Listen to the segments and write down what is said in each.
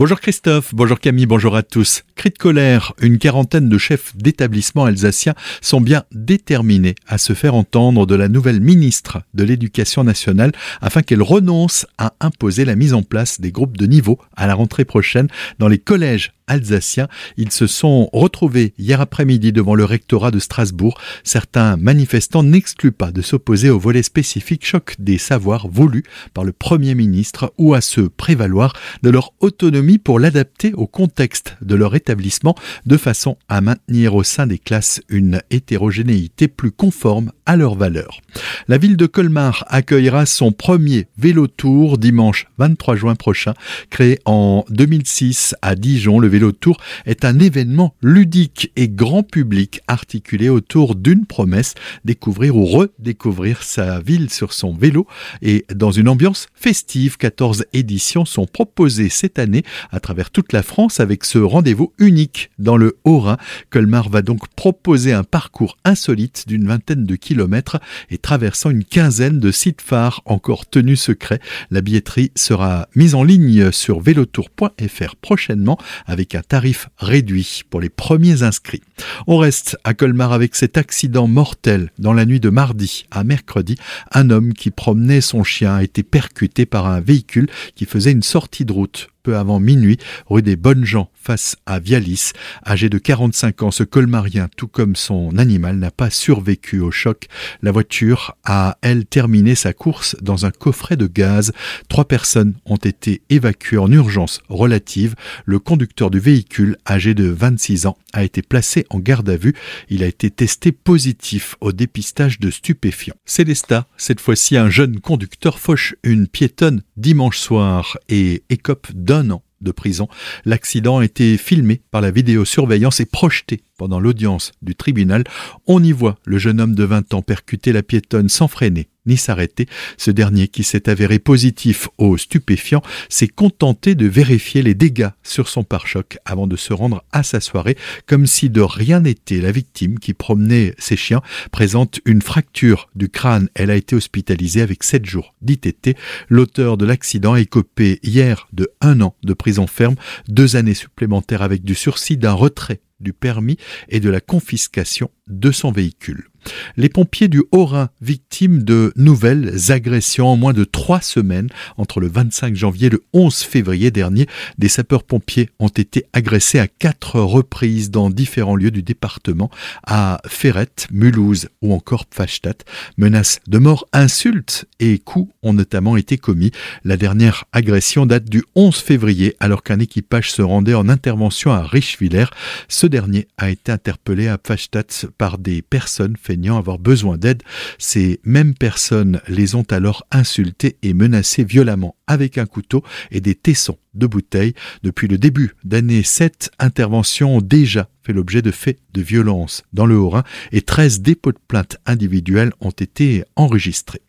Bonjour Christophe, bonjour Camille, bonjour à tous. Cri de colère, une quarantaine de chefs d'établissements alsaciens sont bien déterminés à se faire entendre de la nouvelle ministre de l'Éducation nationale afin qu'elle renonce à imposer la mise en place des groupes de niveau à la rentrée prochaine dans les collèges alsaciens. Ils se sont retrouvés hier après-midi devant le rectorat de Strasbourg. Certains manifestants n'excluent pas de s'opposer au volet spécifique choc des savoirs voulu par le Premier ministre ou à se prévaloir de leur autonomie pour l'adapter au contexte de leur établissement de façon à maintenir au sein des classes une hétérogénéité plus conforme à leurs valeurs. La ville de Colmar accueillera son premier vélo tour dimanche 23 juin prochain. Créé en 2006 à Dijon, le tour est un événement ludique et grand public articulé autour d'une promesse, découvrir ou redécouvrir sa ville sur son vélo et dans une ambiance festive. 14 éditions sont proposées cette année à travers toute la France avec ce rendez-vous unique dans le Haut-Rhin. Colmar va donc proposer un parcours insolite d'une vingtaine de kilomètres et traversant une quinzaine de sites phares encore tenus secrets. La billetterie sera mise en ligne sur velotour.fr prochainement avec un tarif réduit pour les premiers inscrits. On reste à Colmar avec cet accident mortel dans la nuit de mardi à mercredi. Un homme qui promenait son chien a été percuté par un véhicule qui faisait une sortie de route peu avant minuit, rue des Bonnes Gens, face à Vialis. Âgé de 45 ans, ce colmarien, tout comme son animal, n'a pas survécu au choc. La voiture a, elle, terminé sa course dans un coffret de gaz. Trois personnes ont été évacuées en urgence relative. Le conducteur du véhicule, âgé de 26 ans, a été placé en garde à vue. Il a été testé positif au dépistage de stupéfiants. Célesta, cette fois-ci un jeune conducteur, fauche une piétonne dimanche soir et écope d'un an de prison. L'accident a été filmé par la vidéosurveillance et projeté pendant l'audience du tribunal. On y voit le jeune homme de 20 ans percuter la piétonne sans freiner ni s'arrêter. Ce dernier, qui s'est avéré positif au stupéfiant, s'est contenté de vérifier les dégâts sur son pare-choc avant de se rendre à sa soirée, comme si de rien n'était. La victime, qui promenait ses chiens, présente une fracture du crâne. Elle a été hospitalisée avec 7 jours d'ITT. L'auteur de l'accident a écopé hier de un an de prison ferme, deux années supplémentaires avec du sursis d'un retrait du permis et de la confiscation de son véhicule. Les pompiers du Haut-Rhin, victimes de nouvelles agressions en moins de trois semaines, entre le 25 janvier et le 11 février dernier, des sapeurs-pompiers ont été agressés à quatre reprises dans différents lieux du département, à Ferrette, Mulhouse ou encore Pfastatt. Menaces de mort, insultes et coups ont notamment été commis. La dernière agression date du 11 février alors qu'un équipage se rendait en intervention à Richwiller. Ce dernier a été interpellé à Pfastatt par des personnes avoir besoin d'aide. Ces mêmes personnes les ont alors insultés et menacés violemment avec un couteau et des tessons de bouteilles. Depuis le début d'année, sept interventions ont déjà fait l'objet de faits de violence dans le Haut-Rhin et 13 dépôts de plaintes individuels ont été enregistrés.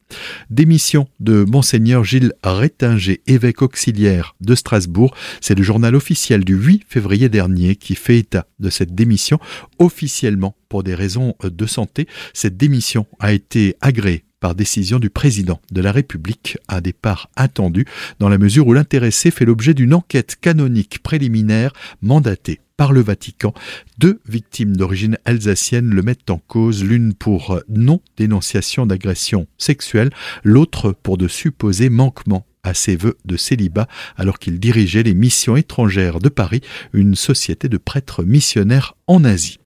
Démission de Monseigneur Gilles Rétinger, évêque auxiliaire de Strasbourg. C'est le journal officiel du 8 février dernier qui fait état de cette démission officiellement pour des raisons de santé. Cette démission a été agréée par décision du président de la République, un départ attendu dans la mesure où l'intéressé fait l'objet d'une enquête canonique préliminaire mandatée par le Vatican. Deux victimes d'origine alsacienne le mettent en cause, l'une pour non-dénonciation d'agression sexuelle, l'autre pour de supposés manquements à ses vœux de célibat alors qu'il dirigeait les missions étrangères de Paris, une société de prêtres missionnaires en Asie.